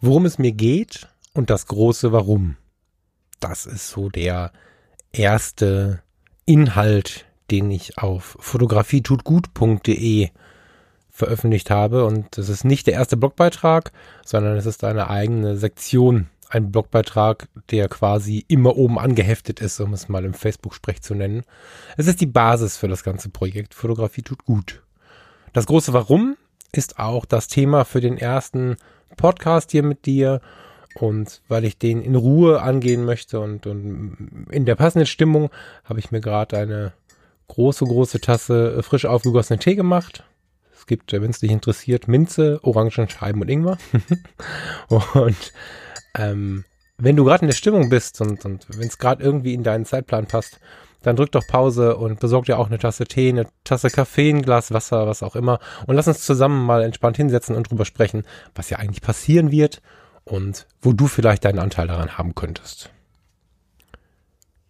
Worum es mir geht und das große Warum. Das ist so der erste Inhalt, den ich auf fotografietutgut.de veröffentlicht habe. Und es ist nicht der erste Blogbeitrag, sondern es ist eine eigene Sektion ein Blogbeitrag, der quasi immer oben angeheftet ist, um es mal im Facebook-Sprech zu nennen. Es ist die Basis für das ganze Projekt. Fotografie tut gut. Das große Warum ist auch das Thema für den ersten Podcast hier mit dir. Und weil ich den in Ruhe angehen möchte und, und in der passenden Stimmung, habe ich mir gerade eine große, große Tasse frisch aufgegossenen Tee gemacht. Es gibt, wenn es dich interessiert, Minze, Orangenscheiben und Ingwer. und ähm, wenn du gerade in der Stimmung bist und, und wenn es gerade irgendwie in deinen Zeitplan passt, dann drück doch Pause und besorg dir auch eine Tasse Tee, eine Tasse Kaffee, ein Glas Wasser, was auch immer. Und lass uns zusammen mal entspannt hinsetzen und drüber sprechen, was ja eigentlich passieren wird und wo du vielleicht deinen Anteil daran haben könntest.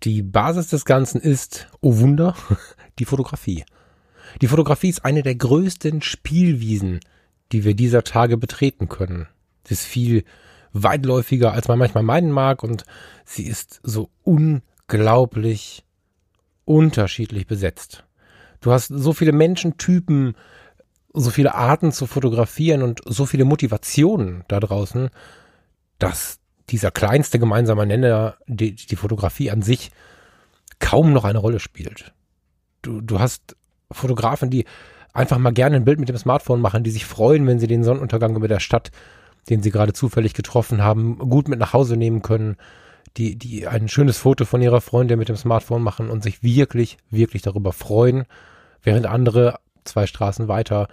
Die Basis des Ganzen ist, oh Wunder, die Fotografie. Die Fotografie ist eine der größten Spielwiesen, die wir dieser Tage betreten können. Sie ist viel weitläufiger, als man manchmal meinen mag und sie ist so unglaublich unterschiedlich besetzt. Du hast so viele Menschentypen, so viele Arten zu fotografieren und so viele Motivationen da draußen, dass dieser kleinste gemeinsame Nenner, die, die Fotografie an sich, kaum noch eine Rolle spielt. Du, du hast Fotografen, die einfach mal gerne ein Bild mit dem Smartphone machen, die sich freuen, wenn sie den Sonnenuntergang über der Stadt den sie gerade zufällig getroffen haben, gut mit nach Hause nehmen können, die, die ein schönes Foto von ihrer Freundin mit dem Smartphone machen und sich wirklich, wirklich darüber freuen, während andere zwei Straßen weiter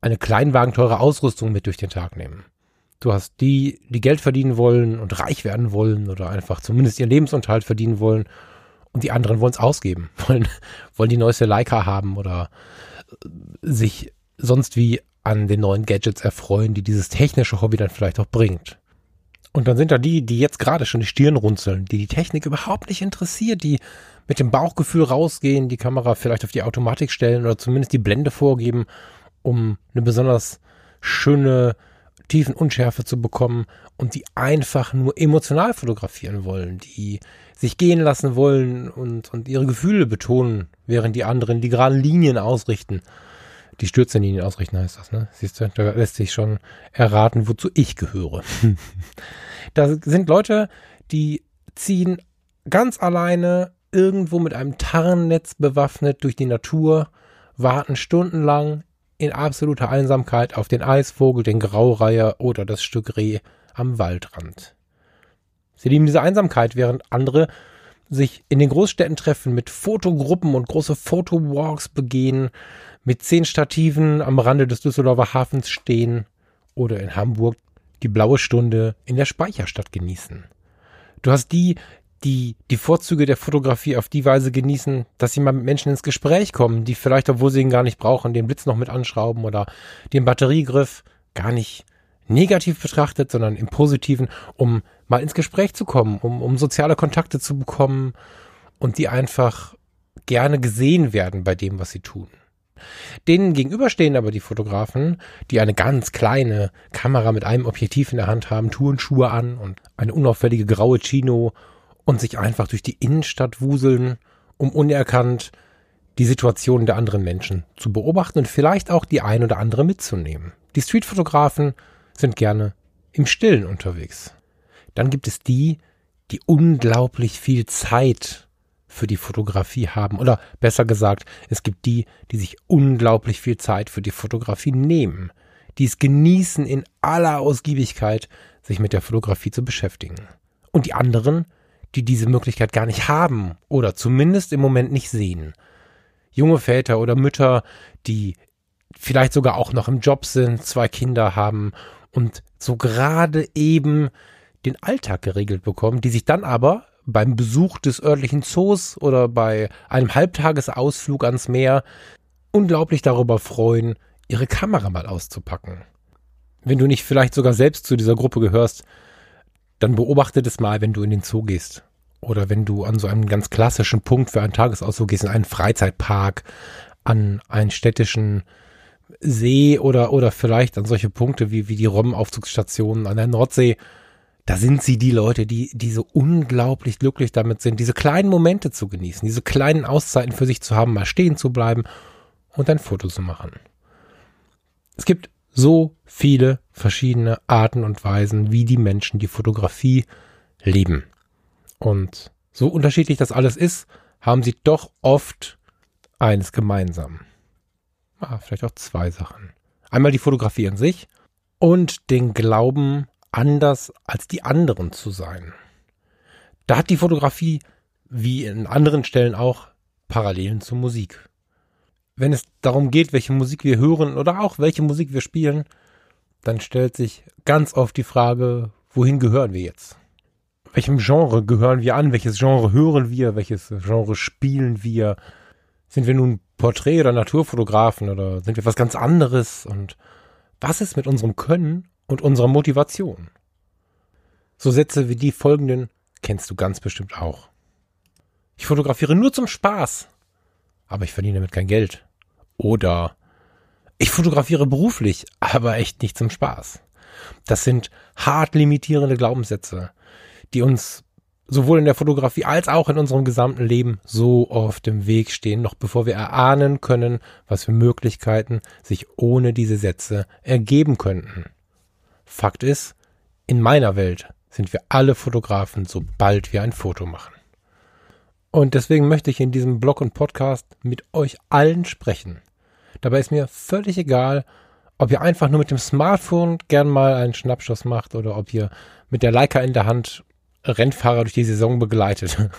eine kleinwagenteure Ausrüstung mit durch den Tag nehmen. Du hast die, die Geld verdienen wollen und reich werden wollen oder einfach zumindest ihren Lebensunterhalt verdienen wollen und die anderen wollen es ausgeben, wollen, wollen die neueste Leica haben oder sich sonst wie an den neuen Gadgets erfreuen, die dieses technische Hobby dann vielleicht auch bringt. Und dann sind da die, die jetzt gerade schon die Stirn runzeln, die die Technik überhaupt nicht interessiert, die mit dem Bauchgefühl rausgehen, die Kamera vielleicht auf die Automatik stellen oder zumindest die Blende vorgeben, um eine besonders schöne Tiefenunschärfe zu bekommen und die einfach nur emotional fotografieren wollen, die sich gehen lassen wollen und, und ihre Gefühle betonen, während die anderen die geraden Linien ausrichten die Stürzenlinien ausrichten heißt das, ne? Siehst du, da lässt sich schon erraten, wozu ich gehöre. da sind Leute, die ziehen ganz alleine irgendwo mit einem Tarnnetz bewaffnet durch die Natur, warten stundenlang in absoluter Einsamkeit auf den Eisvogel, den Graureiher oder das Stück Reh am Waldrand. Sie lieben diese Einsamkeit, während andere sich in den Großstädten treffen, mit Fotogruppen und große Fotowalks begehen, mit zehn Stativen am Rande des Düsseldorfer Hafens stehen oder in Hamburg die blaue Stunde in der Speicherstadt genießen. Du hast die, die die Vorzüge der Fotografie auf die Weise genießen, dass sie mal mit Menschen ins Gespräch kommen, die vielleicht, obwohl sie ihn gar nicht brauchen, den Blitz noch mit anschrauben oder den Batteriegriff gar nicht negativ betrachtet, sondern im Positiven, um mal ins Gespräch zu kommen, um, um soziale Kontakte zu bekommen und die einfach gerne gesehen werden bei dem, was sie tun. Denen gegenüber stehen aber die Fotografen, die eine ganz kleine Kamera mit einem Objektiv in der Hand haben, Turnschuhe an und eine unauffällige graue Chino und sich einfach durch die Innenstadt wuseln, um unerkannt die Situation der anderen Menschen zu beobachten und vielleicht auch die ein oder andere mitzunehmen. Die Streetfotografen sind gerne im Stillen unterwegs. Dann gibt es die, die unglaublich viel Zeit für die Fotografie haben. Oder besser gesagt, es gibt die, die sich unglaublich viel Zeit für die Fotografie nehmen, die es genießen, in aller Ausgiebigkeit sich mit der Fotografie zu beschäftigen. Und die anderen, die diese Möglichkeit gar nicht haben oder zumindest im Moment nicht sehen. Junge Väter oder Mütter, die vielleicht sogar auch noch im Job sind, zwei Kinder haben und so gerade eben den Alltag geregelt bekommen, die sich dann aber beim Besuch des örtlichen Zoos oder bei einem Halbtagesausflug ans Meer unglaublich darüber freuen, ihre Kamera mal auszupacken. Wenn du nicht vielleicht sogar selbst zu dieser Gruppe gehörst, dann beobachte das mal, wenn du in den Zoo gehst. Oder wenn du an so einen ganz klassischen Punkt für einen Tagesausflug gehst, in einen Freizeitpark, an einen städtischen See oder, oder vielleicht an solche Punkte wie, wie die Robbenaufzugsstationen an der Nordsee. Da sind sie die Leute, die, die so unglaublich glücklich damit sind, diese kleinen Momente zu genießen, diese kleinen Auszeiten für sich zu haben, mal stehen zu bleiben und ein Foto zu machen. Es gibt so viele verschiedene Arten und Weisen, wie die Menschen die Fotografie lieben. Und so unterschiedlich das alles ist, haben sie doch oft eines gemeinsam. Ah, vielleicht auch zwei Sachen. Einmal die Fotografie an sich und den Glauben, anders als die anderen zu sein. Da hat die Fotografie, wie in anderen Stellen auch, Parallelen zur Musik wenn es darum geht, welche Musik wir hören oder auch welche Musik wir spielen, dann stellt sich ganz oft die Frage, wohin gehören wir jetzt? Welchem Genre gehören wir an? Welches Genre hören wir? Welches Genre spielen wir? Sind wir nun Porträt- oder Naturfotografen oder sind wir was ganz anderes? Und was ist mit unserem Können und unserer Motivation? So Sätze wie die folgenden kennst du ganz bestimmt auch. Ich fotografiere nur zum Spaß aber ich verdiene damit kein Geld. Oder ich fotografiere beruflich, aber echt nicht zum Spaß. Das sind hart limitierende Glaubenssätze, die uns sowohl in der Fotografie als auch in unserem gesamten Leben so auf dem Weg stehen, noch bevor wir erahnen können, was für Möglichkeiten sich ohne diese Sätze ergeben könnten. Fakt ist, in meiner Welt sind wir alle Fotografen, sobald wir ein Foto machen. Und deswegen möchte ich in diesem Blog und Podcast mit euch allen sprechen. Dabei ist mir völlig egal, ob ihr einfach nur mit dem Smartphone gern mal einen Schnappschuss macht oder ob ihr mit der Leica in der Hand Rennfahrer durch die Saison begleitet.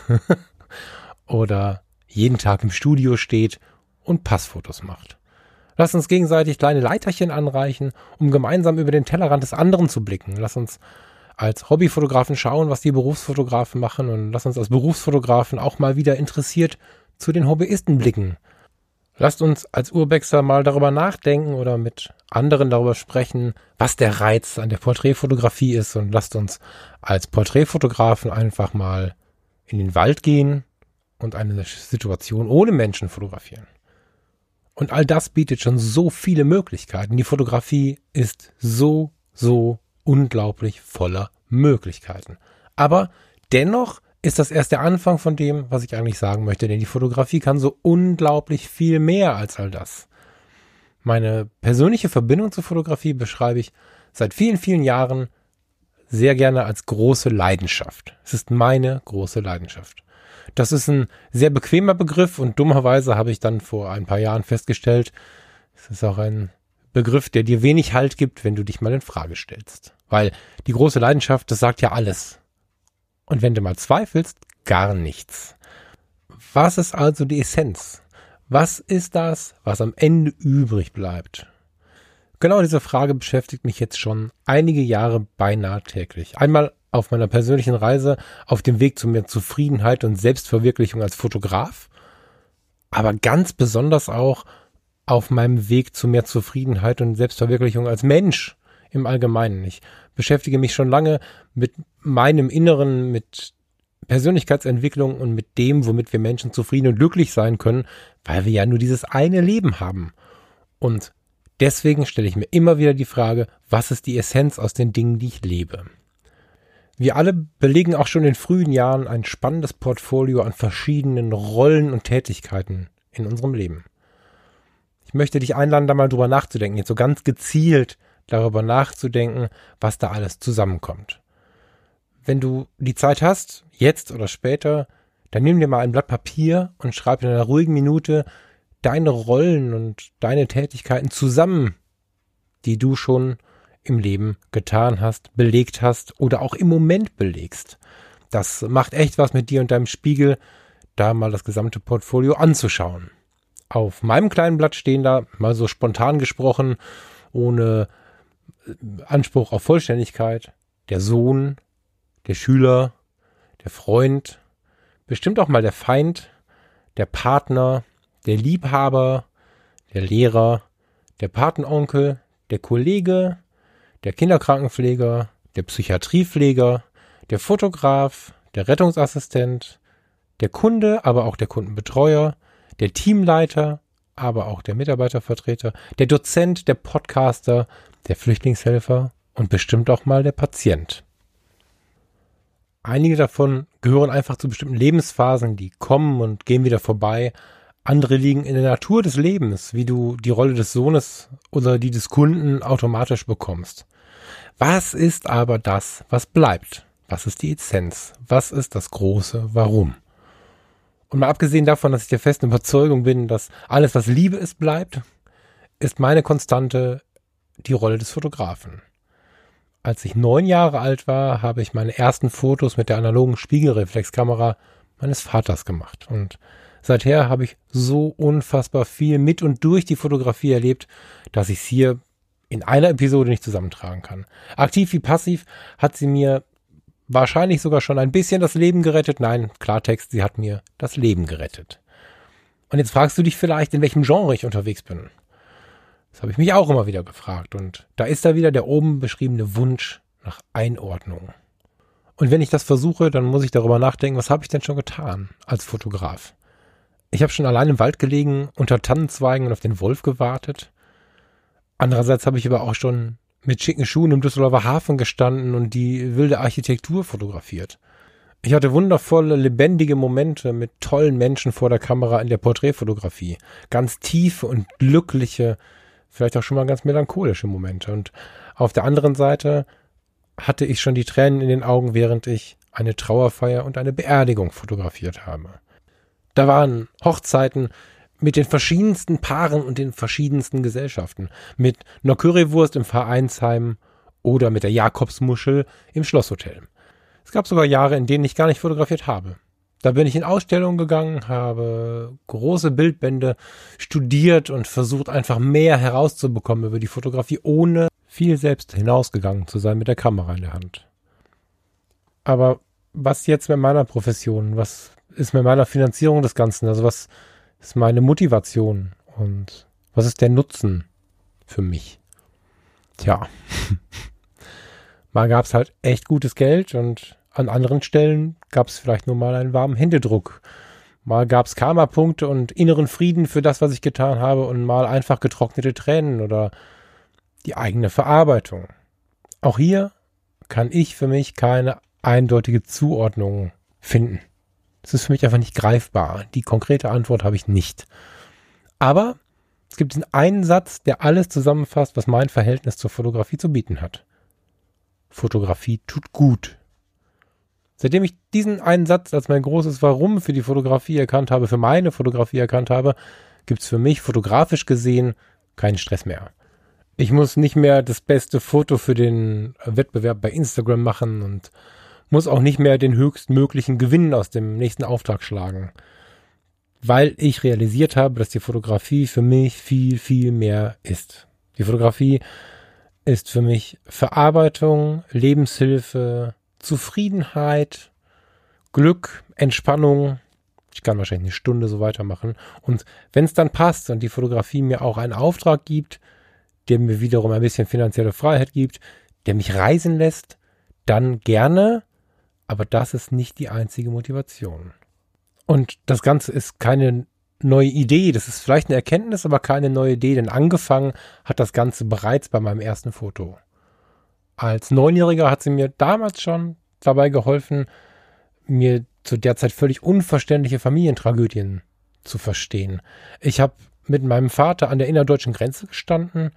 oder jeden Tag im Studio steht und Passfotos macht. Lasst uns gegenseitig kleine Leiterchen anreichen, um gemeinsam über den Tellerrand des anderen zu blicken. Lasst uns als Hobbyfotografen schauen, was die Berufsfotografen machen und lass uns als Berufsfotografen auch mal wieder interessiert zu den Hobbyisten blicken. Lasst uns als Urbexer mal darüber nachdenken oder mit anderen darüber sprechen, was der Reiz an der Porträtfotografie ist und lasst uns als Porträtfotografen einfach mal in den Wald gehen und eine Situation ohne Menschen fotografieren. Und all das bietet schon so viele Möglichkeiten. Die Fotografie ist so, so unglaublich voller Möglichkeiten. Aber dennoch ist das erst der Anfang von dem, was ich eigentlich sagen möchte, denn die Fotografie kann so unglaublich viel mehr als all das. Meine persönliche Verbindung zur Fotografie beschreibe ich seit vielen, vielen Jahren sehr gerne als große Leidenschaft. Es ist meine große Leidenschaft. Das ist ein sehr bequemer Begriff und dummerweise habe ich dann vor ein paar Jahren festgestellt, es ist auch ein Begriff, der dir wenig Halt gibt, wenn du dich mal in Frage stellst. Weil die große Leidenschaft, das sagt ja alles. Und wenn du mal zweifelst, gar nichts. Was ist also die Essenz? Was ist das, was am Ende übrig bleibt? Genau diese Frage beschäftigt mich jetzt schon einige Jahre beinahe täglich. Einmal auf meiner persönlichen Reise auf dem Weg zu mehr Zufriedenheit und Selbstverwirklichung als Fotograf, aber ganz besonders auch auf meinem Weg zu mehr Zufriedenheit und Selbstverwirklichung als Mensch im Allgemeinen. Ich beschäftige mich schon lange mit meinem Inneren, mit Persönlichkeitsentwicklung und mit dem, womit wir Menschen zufrieden und glücklich sein können, weil wir ja nur dieses eine Leben haben. Und deswegen stelle ich mir immer wieder die Frage, was ist die Essenz aus den Dingen, die ich lebe? Wir alle belegen auch schon in frühen Jahren ein spannendes Portfolio an verschiedenen Rollen und Tätigkeiten in unserem Leben. Ich möchte dich einladen, da mal drüber nachzudenken, jetzt so ganz gezielt darüber nachzudenken, was da alles zusammenkommt. Wenn du die Zeit hast, jetzt oder später, dann nimm dir mal ein Blatt Papier und schreib in einer ruhigen Minute deine Rollen und deine Tätigkeiten zusammen, die du schon im Leben getan hast, belegt hast oder auch im Moment belegst. Das macht echt was mit dir und deinem Spiegel, da mal das gesamte Portfolio anzuschauen. Auf meinem kleinen Blatt stehen da, mal so spontan gesprochen, ohne Anspruch auf Vollständigkeit, der Sohn, der Schüler, der Freund, bestimmt auch mal der Feind, der Partner, der Liebhaber, der Lehrer, der Patenonkel, der Kollege, der Kinderkrankenpfleger, der Psychiatriepfleger, der Fotograf, der Rettungsassistent, der Kunde, aber auch der Kundenbetreuer, der Teamleiter, aber auch der Mitarbeitervertreter, der Dozent, der Podcaster, der Flüchtlingshelfer und bestimmt auch mal der Patient. Einige davon gehören einfach zu bestimmten Lebensphasen, die kommen und gehen wieder vorbei. Andere liegen in der Natur des Lebens, wie du die Rolle des Sohnes oder die des Kunden automatisch bekommst. Was ist aber das, was bleibt? Was ist die Essenz? Was ist das große Warum? Und mal abgesehen davon, dass ich der festen Überzeugung bin, dass alles, was Liebe ist, bleibt, ist meine Konstante die Rolle des Fotografen. Als ich neun Jahre alt war, habe ich meine ersten Fotos mit der analogen Spiegelreflexkamera meines Vaters gemacht. Und seither habe ich so unfassbar viel mit und durch die Fotografie erlebt, dass ich es hier in einer Episode nicht zusammentragen kann. Aktiv wie passiv hat sie mir wahrscheinlich sogar schon ein bisschen das Leben gerettet. Nein, Klartext, sie hat mir das Leben gerettet. Und jetzt fragst du dich vielleicht, in welchem Genre ich unterwegs bin. Das habe ich mich auch immer wieder gefragt. Und da ist da wieder der oben beschriebene Wunsch nach Einordnung. Und wenn ich das versuche, dann muss ich darüber nachdenken, was habe ich denn schon getan als Fotograf? Ich habe schon allein im Wald gelegen, unter Tannenzweigen und auf den Wolf gewartet. Andererseits habe ich aber auch schon mit schicken Schuhen im Düsseldorfer Hafen gestanden und die wilde Architektur fotografiert. Ich hatte wundervolle, lebendige Momente mit tollen Menschen vor der Kamera in der Porträtfotografie. Ganz tiefe und glückliche, vielleicht auch schon mal ganz melancholische Momente. Und auf der anderen Seite hatte ich schon die Tränen in den Augen, während ich eine Trauerfeier und eine Beerdigung fotografiert habe. Da waren Hochzeiten, mit den verschiedensten Paaren und den verschiedensten Gesellschaften. Mit einer Currywurst im Vereinsheim oder mit der Jakobsmuschel im Schlosshotel. Es gab sogar Jahre, in denen ich gar nicht fotografiert habe. Da bin ich in Ausstellungen gegangen, habe große Bildbände studiert und versucht einfach mehr herauszubekommen über die Fotografie, ohne viel selbst hinausgegangen zu sein mit der Kamera in der Hand. Aber was jetzt mit meiner Profession? Was ist mit meiner Finanzierung des Ganzen? Also was ist meine Motivation und was ist der Nutzen für mich? Tja, mal gab es halt echt gutes Geld und an anderen Stellen gab es vielleicht nur mal einen warmen Händedruck. Mal gab es Karma-Punkte und inneren Frieden für das, was ich getan habe und mal einfach getrocknete Tränen oder die eigene Verarbeitung. Auch hier kann ich für mich keine eindeutige Zuordnung finden. Es ist für mich einfach nicht greifbar. Die konkrete Antwort habe ich nicht. Aber es gibt diesen einen Satz, der alles zusammenfasst, was mein Verhältnis zur Fotografie zu bieten hat. Fotografie tut gut. Seitdem ich diesen einen Satz als mein großes Warum für die Fotografie erkannt habe, für meine Fotografie erkannt habe, gibt es für mich fotografisch gesehen keinen Stress mehr. Ich muss nicht mehr das beste Foto für den Wettbewerb bei Instagram machen und muss auch nicht mehr den höchstmöglichen Gewinn aus dem nächsten Auftrag schlagen. Weil ich realisiert habe, dass die Fotografie für mich viel, viel mehr ist. Die Fotografie ist für mich Verarbeitung, Lebenshilfe, Zufriedenheit, Glück, Entspannung. Ich kann wahrscheinlich eine Stunde so weitermachen. Und wenn es dann passt und die Fotografie mir auch einen Auftrag gibt, der mir wiederum ein bisschen finanzielle Freiheit gibt, der mich reisen lässt, dann gerne, aber das ist nicht die einzige Motivation. Und das Ganze ist keine neue Idee. Das ist vielleicht eine Erkenntnis, aber keine neue Idee, denn angefangen hat das Ganze bereits bei meinem ersten Foto. Als Neunjähriger hat sie mir damals schon dabei geholfen, mir zu der Zeit völlig unverständliche Familientragödien zu verstehen. Ich habe mit meinem Vater an der innerdeutschen Grenze gestanden,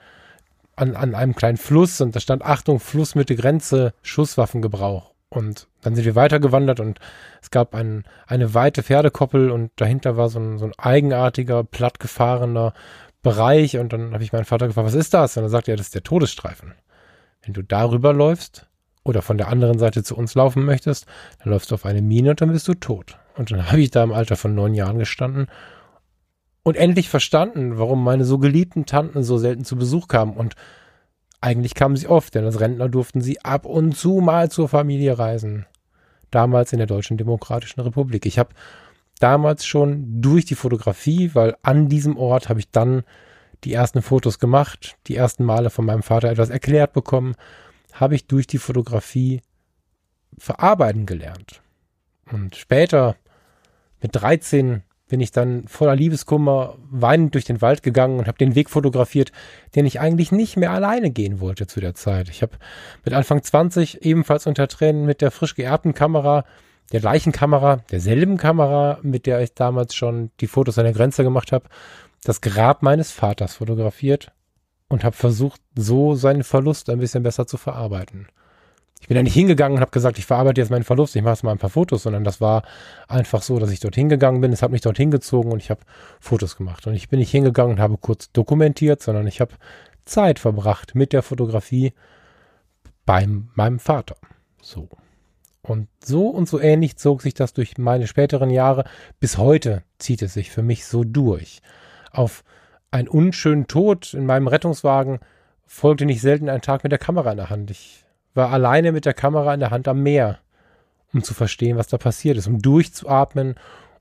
an, an einem kleinen Fluss und da stand Achtung, Flussmitte Grenze, Schusswaffengebrauch. Und dann sind wir weitergewandert und es gab ein, eine weite Pferdekoppel und dahinter war so ein, so ein eigenartiger, plattgefahrener Bereich. Und dann habe ich meinen Vater gefragt, was ist das? Und dann sagte er, das ist der Todesstreifen. Wenn du darüber läufst oder von der anderen Seite zu uns laufen möchtest, dann läufst du auf eine Mine und dann bist du tot. Und dann habe ich da im Alter von neun Jahren gestanden Und endlich verstanden, warum meine so geliebten Tanten so selten zu Besuch kamen. Und eigentlich kamen sie oft, denn als Rentner durften sie ab und zu mal zur Familie reisen. Damals in der Deutschen Demokratischen Republik. Ich habe damals schon durch die Fotografie, weil an diesem Ort habe ich dann die ersten Fotos gemacht, die ersten Male von meinem Vater etwas erklärt bekommen, habe ich durch die Fotografie verarbeiten gelernt. Und später, mit 13, bin ich dann voller Liebeskummer weinend durch den Wald gegangen und habe den Weg fotografiert, den ich eigentlich nicht mehr alleine gehen wollte zu der Zeit. Ich habe mit Anfang 20 ebenfalls unter Tränen mit der frisch geerbten Kamera, der gleichen Kamera, derselben Kamera, mit der ich damals schon die Fotos an der Grenze gemacht habe, das Grab meines Vaters fotografiert und habe versucht, so seinen Verlust ein bisschen besser zu verarbeiten. Ich bin da nicht hingegangen und habe gesagt, ich verarbeite jetzt meinen Verlust, ich mache jetzt mal ein paar Fotos, sondern das war einfach so, dass ich dorthin gegangen bin, es hat mich dorthin gezogen und ich habe Fotos gemacht. Und ich bin nicht hingegangen und habe kurz dokumentiert, sondern ich habe Zeit verbracht mit der Fotografie bei meinem Vater. So. Und so und so ähnlich zog sich das durch meine späteren Jahre. Bis heute zieht es sich für mich so durch. Auf einen unschönen Tod in meinem Rettungswagen folgte nicht selten ein Tag mit der Kamera in der Hand. Ich war alleine mit der Kamera in der Hand am Meer, um zu verstehen, was da passiert ist, um durchzuatmen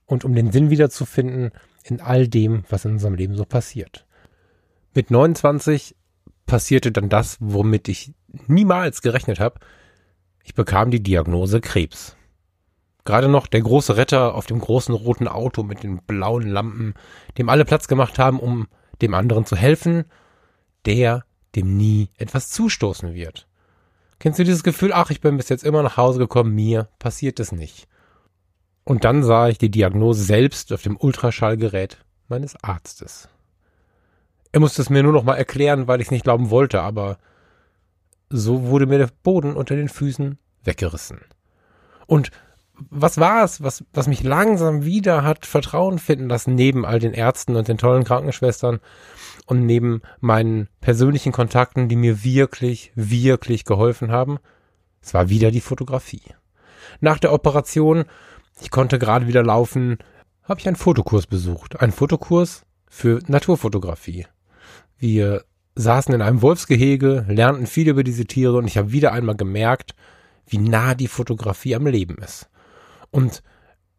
und um den Sinn wiederzufinden in all dem, was in unserem Leben so passiert. Mit 29 passierte dann das, womit ich niemals gerechnet habe. Ich bekam die Diagnose Krebs. Gerade noch der große Retter auf dem großen roten Auto mit den blauen Lampen, dem alle Platz gemacht haben, um dem anderen zu helfen, der dem nie etwas zustoßen wird. Kennst du dieses Gefühl, ach, ich bin bis jetzt immer nach Hause gekommen, mir passiert es nicht. Und dann sah ich die Diagnose selbst auf dem Ultraschallgerät meines Arztes. Er musste es mir nur noch mal erklären, weil ich es nicht glauben wollte, aber so wurde mir der Boden unter den Füßen weggerissen. Und was war es, was, was mich langsam wieder hat Vertrauen finden lassen, neben all den Ärzten und den tollen Krankenschwestern und neben meinen persönlichen Kontakten, die mir wirklich, wirklich geholfen haben? Es war wieder die Fotografie. Nach der Operation, ich konnte gerade wieder laufen, habe ich einen Fotokurs besucht. Einen Fotokurs für Naturfotografie. Wir saßen in einem Wolfsgehege, lernten viel über diese Tiere und ich habe wieder einmal gemerkt, wie nah die Fotografie am Leben ist. Und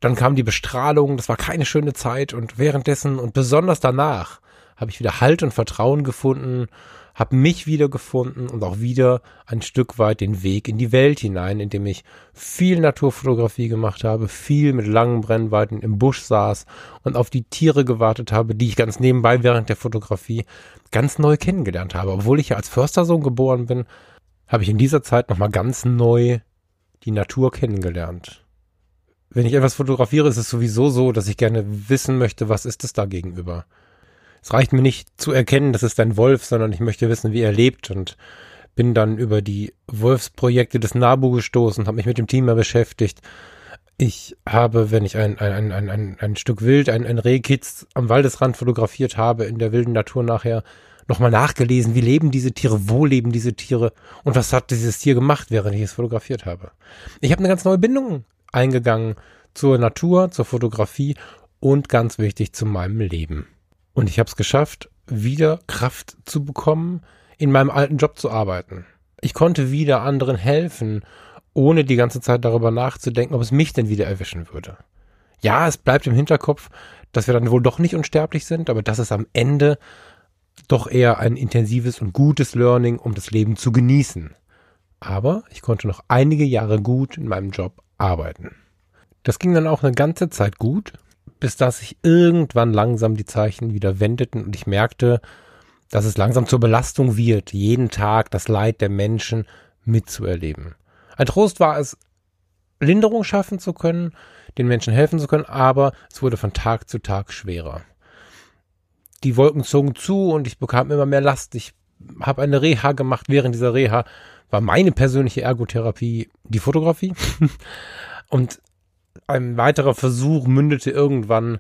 dann kam die Bestrahlung, das war keine schöne Zeit und währenddessen und besonders danach habe ich wieder Halt und Vertrauen gefunden, habe mich wiedergefunden und auch wieder ein Stück weit den Weg in die Welt hinein, indem ich viel Naturfotografie gemacht habe, viel mit langen Brennweiten im Busch saß und auf die Tiere gewartet habe, die ich ganz nebenbei während der Fotografie ganz neu kennengelernt habe. Obwohl ich ja als Förstersohn geboren bin, habe ich in dieser Zeit nochmal ganz neu die Natur kennengelernt wenn ich etwas fotografiere, ist es sowieso so, dass ich gerne wissen möchte, was ist es da gegenüber. Es reicht mir nicht zu erkennen, das ist ein Wolf, sondern ich möchte wissen, wie er lebt und bin dann über die Wolfsprojekte des NABU gestoßen, habe mich mit dem mehr beschäftigt. Ich habe, wenn ich ein, ein, ein, ein, ein Stück Wild, ein, ein Rehkitz am Waldesrand fotografiert habe, in der wilden Natur nachher, nochmal nachgelesen, wie leben diese Tiere, wo leben diese Tiere und was hat dieses Tier gemacht, während ich es fotografiert habe. Ich habe eine ganz neue Bindung eingegangen zur Natur, zur Fotografie und ganz wichtig zu meinem Leben. Und ich habe es geschafft, wieder Kraft zu bekommen, in meinem alten Job zu arbeiten. Ich konnte wieder anderen helfen, ohne die ganze Zeit darüber nachzudenken, ob es mich denn wieder erwischen würde. Ja, es bleibt im Hinterkopf, dass wir dann wohl doch nicht unsterblich sind, aber das ist am Ende doch eher ein intensives und gutes Learning, um das Leben zu genießen. Aber ich konnte noch einige Jahre gut in meinem Job arbeiten. Das ging dann auch eine ganze Zeit gut, bis dass sich irgendwann langsam die Zeichen wieder wendeten und ich merkte, dass es langsam zur Belastung wird, jeden Tag das Leid der Menschen mitzuerleben. Ein Trost war es, Linderung schaffen zu können, den Menschen helfen zu können, aber es wurde von Tag zu Tag schwerer. Die Wolken zogen zu und ich bekam immer mehr Last. Ich habe eine Reha gemacht. Während dieser Reha war meine persönliche Ergotherapie die Fotografie. und ein weiterer Versuch mündete irgendwann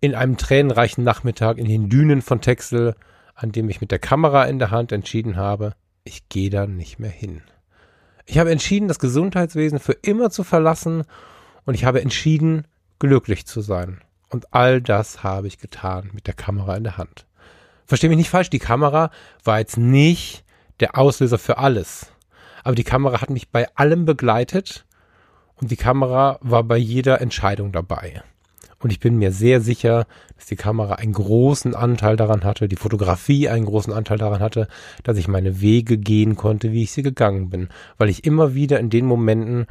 in einem tränenreichen Nachmittag in den Dünen von Texel, an dem ich mit der Kamera in der Hand entschieden habe, ich gehe da nicht mehr hin. Ich habe entschieden, das Gesundheitswesen für immer zu verlassen und ich habe entschieden, glücklich zu sein. Und all das habe ich getan mit der Kamera in der Hand. Versteh mich nicht falsch, die Kamera war jetzt nicht der Auslöser für alles. Aber die Kamera hat mich bei allem begleitet und die Kamera war bei jeder Entscheidung dabei. Und ich bin mir sehr sicher, dass die Kamera einen großen Anteil daran hatte, die Fotografie einen großen Anteil daran hatte, dass ich meine Wege gehen konnte, wie ich sie gegangen bin. Weil ich immer wieder in den Momenten,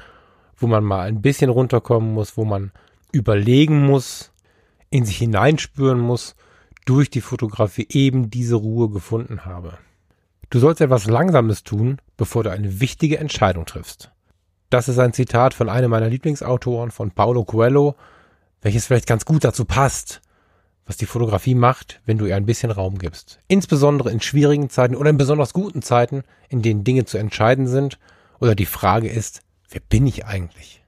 wo man mal ein bisschen runterkommen muss, wo man überlegen muss, in sich hineinspüren muss, durch die Fotografie eben diese Ruhe gefunden habe. Du sollst etwas Langsames tun, bevor du eine wichtige Entscheidung triffst. Das ist ein Zitat von einem meiner Lieblingsautoren, von Paulo Coelho, welches vielleicht ganz gut dazu passt, was die Fotografie macht, wenn du ihr ein bisschen Raum gibst. Insbesondere in schwierigen Zeiten oder in besonders guten Zeiten, in denen Dinge zu entscheiden sind oder die Frage ist, wer bin ich eigentlich?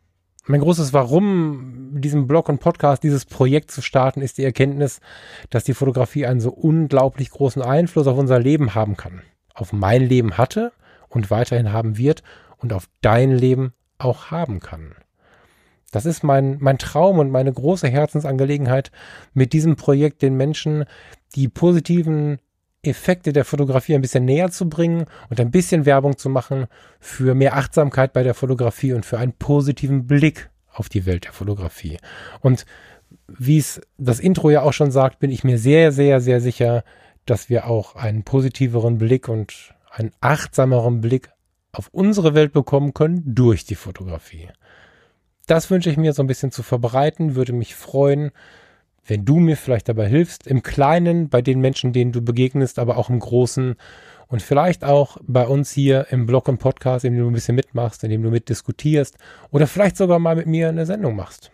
Mein großes Warum, diesen Blog und Podcast, dieses Projekt zu starten, ist die Erkenntnis, dass die Fotografie einen so unglaublich großen Einfluss auf unser Leben haben kann. Auf mein Leben hatte und weiterhin haben wird und auf dein Leben auch haben kann. Das ist mein, mein Traum und meine große Herzensangelegenheit, mit diesem Projekt den Menschen die positiven Effekte der Fotografie ein bisschen näher zu bringen und ein bisschen Werbung zu machen für mehr Achtsamkeit bei der Fotografie und für einen positiven Blick auf die Welt der Fotografie. Und wie es das Intro ja auch schon sagt, bin ich mir sehr, sehr, sehr sicher, dass wir auch einen positiveren Blick und einen achtsameren Blick auf unsere Welt bekommen können durch die Fotografie. Das wünsche ich mir so ein bisschen zu verbreiten, würde mich freuen, wenn du mir vielleicht dabei hilfst, im Kleinen, bei den Menschen, denen du begegnest, aber auch im Großen und vielleicht auch bei uns hier im Blog und Podcast, indem du ein bisschen mitmachst, indem du mitdiskutierst oder vielleicht sogar mal mit mir eine Sendung machst.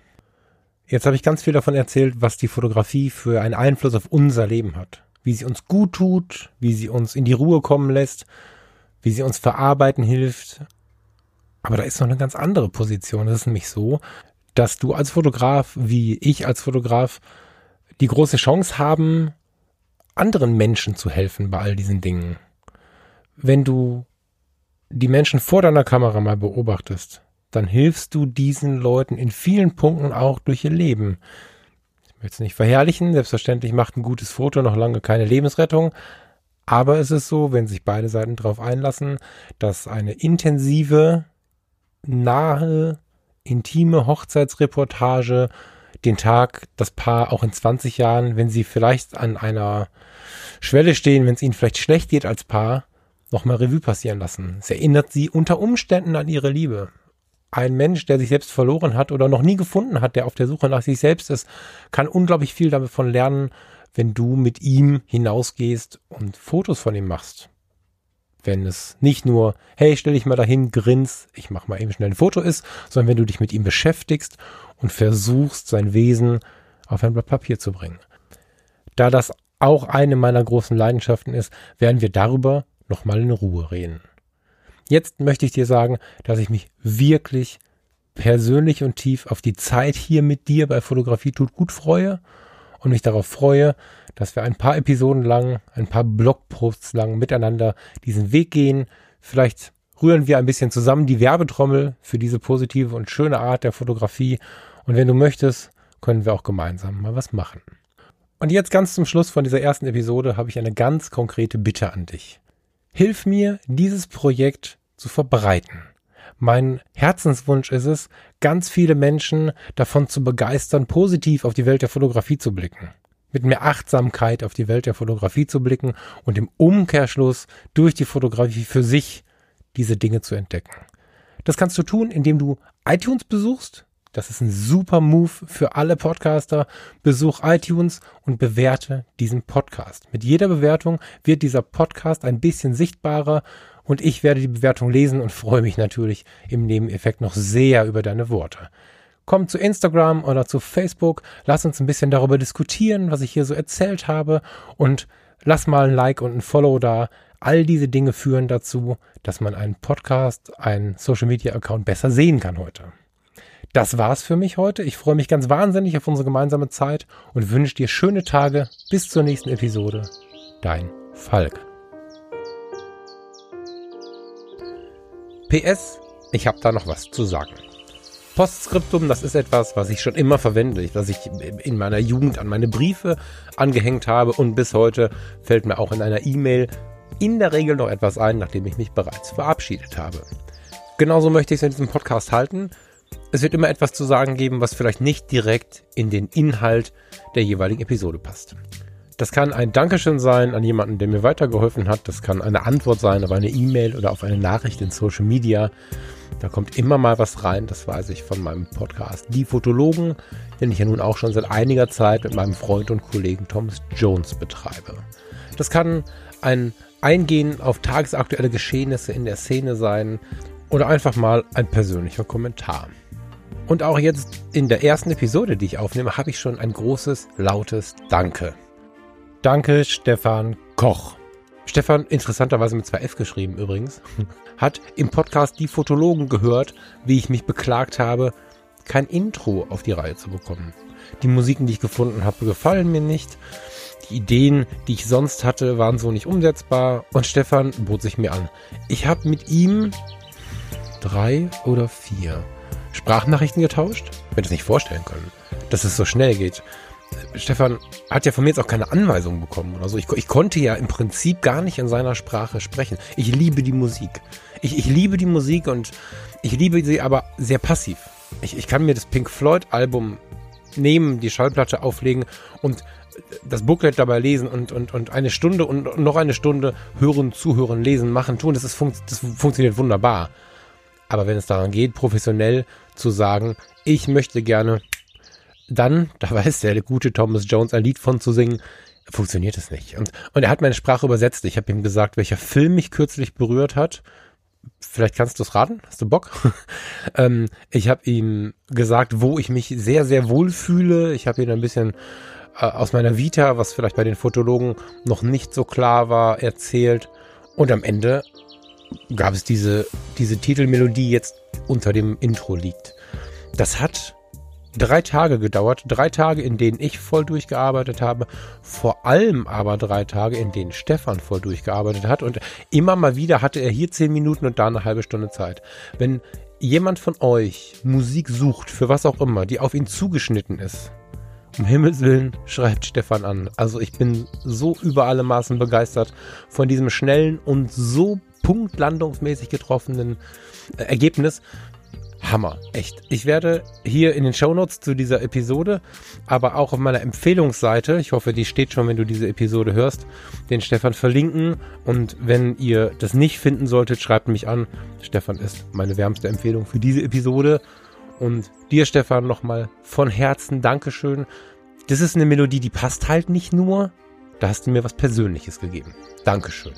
Jetzt habe ich ganz viel davon erzählt, was die Fotografie für einen Einfluss auf unser Leben hat. Wie sie uns gut tut, wie sie uns in die Ruhe kommen lässt, wie sie uns verarbeiten hilft. Aber da ist noch eine ganz andere Position. Es ist nämlich so, dass du als Fotograf, wie ich als Fotograf, die große Chance haben, anderen Menschen zu helfen bei all diesen Dingen. Wenn du die Menschen vor deiner Kamera mal beobachtest, dann hilfst du diesen Leuten in vielen Punkten auch durch ihr Leben. Möchte es nicht verherrlichen, selbstverständlich macht ein gutes Foto noch lange keine Lebensrettung, aber es ist so, wenn sich beide Seiten darauf einlassen, dass eine intensive, nahe intime Hochzeitsreportage den Tag das Paar auch in 20 Jahren, wenn sie vielleicht an einer Schwelle stehen, wenn es ihnen vielleicht schlecht geht als Paar, nochmal Revue passieren lassen. Es erinnert sie unter Umständen an ihre Liebe. Ein Mensch, der sich selbst verloren hat oder noch nie gefunden hat, der auf der Suche nach sich selbst ist, kann unglaublich viel davon lernen, wenn du mit ihm hinausgehst und Fotos von ihm machst wenn es nicht nur, hey, stell dich mal dahin, grins, ich mach mal eben schnell ein Foto ist, sondern wenn du dich mit ihm beschäftigst und versuchst, sein Wesen auf ein Blatt Papier zu bringen. Da das auch eine meiner großen Leidenschaften ist, werden wir darüber nochmal in Ruhe reden. Jetzt möchte ich dir sagen, dass ich mich wirklich persönlich und tief auf die Zeit hier mit dir bei Fotografie tut gut freue und mich darauf freue, dass wir ein paar Episoden lang, ein paar Blogposts lang miteinander diesen Weg gehen. Vielleicht rühren wir ein bisschen zusammen die Werbetrommel für diese positive und schöne Art der Fotografie. Und wenn du möchtest, können wir auch gemeinsam mal was machen. Und jetzt ganz zum Schluss von dieser ersten Episode habe ich eine ganz konkrete Bitte an dich. Hilf mir, dieses Projekt zu verbreiten. Mein Herzenswunsch ist es, ganz viele Menschen davon zu begeistern, positiv auf die Welt der Fotografie zu blicken. Mit mehr Achtsamkeit auf die Welt der Fotografie zu blicken und im Umkehrschluss durch die Fotografie für sich diese Dinge zu entdecken. Das kannst du tun, indem du iTunes besuchst. Das ist ein super Move für alle Podcaster. Besuch iTunes und bewerte diesen Podcast. Mit jeder Bewertung wird dieser Podcast ein bisschen sichtbarer und ich werde die Bewertung lesen und freue mich natürlich im Nebeneffekt noch sehr über deine Worte. Komm zu Instagram oder zu Facebook, lass uns ein bisschen darüber diskutieren, was ich hier so erzählt habe und lass mal ein Like und ein Follow da. All diese Dinge führen dazu, dass man einen Podcast, einen Social Media Account besser sehen kann heute. Das war's für mich heute. Ich freue mich ganz wahnsinnig auf unsere gemeinsame Zeit und wünsche dir schöne Tage. Bis zur nächsten Episode. Dein Falk. PS, ich habe da noch was zu sagen. Postskriptum, das ist etwas, was ich schon immer verwende, was ich in meiner Jugend an meine Briefe angehängt habe und bis heute fällt mir auch in einer E-Mail in der Regel noch etwas ein, nachdem ich mich bereits verabschiedet habe. Genauso möchte ich es in diesem Podcast halten. Es wird immer etwas zu sagen geben, was vielleicht nicht direkt in den Inhalt der jeweiligen Episode passt. Das kann ein Dankeschön sein an jemanden, der mir weitergeholfen hat. Das kann eine Antwort sein auf eine E-Mail oder auf eine Nachricht in Social Media. Da kommt immer mal was rein, das weiß ich von meinem Podcast Die Fotologen, den ich ja nun auch schon seit einiger Zeit mit meinem Freund und Kollegen Thomas Jones betreibe. Das kann ein Eingehen auf tagesaktuelle Geschehnisse in der Szene sein oder einfach mal ein persönlicher Kommentar. Und auch jetzt in der ersten Episode, die ich aufnehme, habe ich schon ein großes, lautes Danke. Danke, Stefan Koch. Stefan, interessanterweise mit zwei F geschrieben übrigens, hat im Podcast Die Fotologen gehört, wie ich mich beklagt habe, kein Intro auf die Reihe zu bekommen. Die Musiken, die ich gefunden habe, gefallen mir nicht. Die Ideen, die ich sonst hatte, waren so nicht umsetzbar. Und Stefan bot sich mir an. Ich habe mit ihm drei oder vier Sprachnachrichten getauscht. Ich hätte es nicht vorstellen können, dass es so schnell geht. Stefan hat ja von mir jetzt auch keine Anweisung bekommen oder so. Ich, ich, konnte ja im Prinzip gar nicht in seiner Sprache sprechen. Ich liebe die Musik. Ich, ich liebe die Musik und ich liebe sie aber sehr passiv. Ich, ich kann mir das Pink Floyd Album nehmen, die Schallplatte auflegen und das Booklet dabei lesen und, und, und eine Stunde und noch eine Stunde hören, zuhören, lesen, machen, tun. Das, ist, das funktioniert wunderbar. Aber wenn es daran geht, professionell zu sagen, ich möchte gerne dann, da weiß der gute Thomas Jones ein Lied von zu singen, funktioniert es nicht. Und, und er hat meine Sprache übersetzt. Ich habe ihm gesagt, welcher Film mich kürzlich berührt hat. Vielleicht kannst du es raten. Hast du Bock? ähm, ich habe ihm gesagt, wo ich mich sehr, sehr wohl fühle. Ich habe ihm ein bisschen äh, aus meiner Vita, was vielleicht bei den Fotologen noch nicht so klar war, erzählt. Und am Ende gab es diese, diese Titelmelodie jetzt unter dem Intro liegt. Das hat drei Tage gedauert. Drei Tage, in denen ich voll durchgearbeitet habe. Vor allem aber drei Tage, in denen Stefan voll durchgearbeitet hat. Und immer mal wieder hatte er hier zehn Minuten und da eine halbe Stunde Zeit. Wenn jemand von euch Musik sucht, für was auch immer, die auf ihn zugeschnitten ist, um Himmels Willen, schreibt Stefan an. Also ich bin so über alle Maßen begeistert von diesem schnellen und so punktlandungsmäßig getroffenen äh, Ergebnis. Hammer, echt. Ich werde hier in den Shownotes zu dieser Episode, aber auch auf meiner Empfehlungsseite, ich hoffe, die steht schon, wenn du diese Episode hörst, den Stefan verlinken. Und wenn ihr das nicht finden solltet, schreibt mich an. Stefan ist meine wärmste Empfehlung für diese Episode. Und dir, Stefan, nochmal von Herzen Dankeschön. Das ist eine Melodie, die passt halt nicht nur. Da hast du mir was Persönliches gegeben. Dankeschön.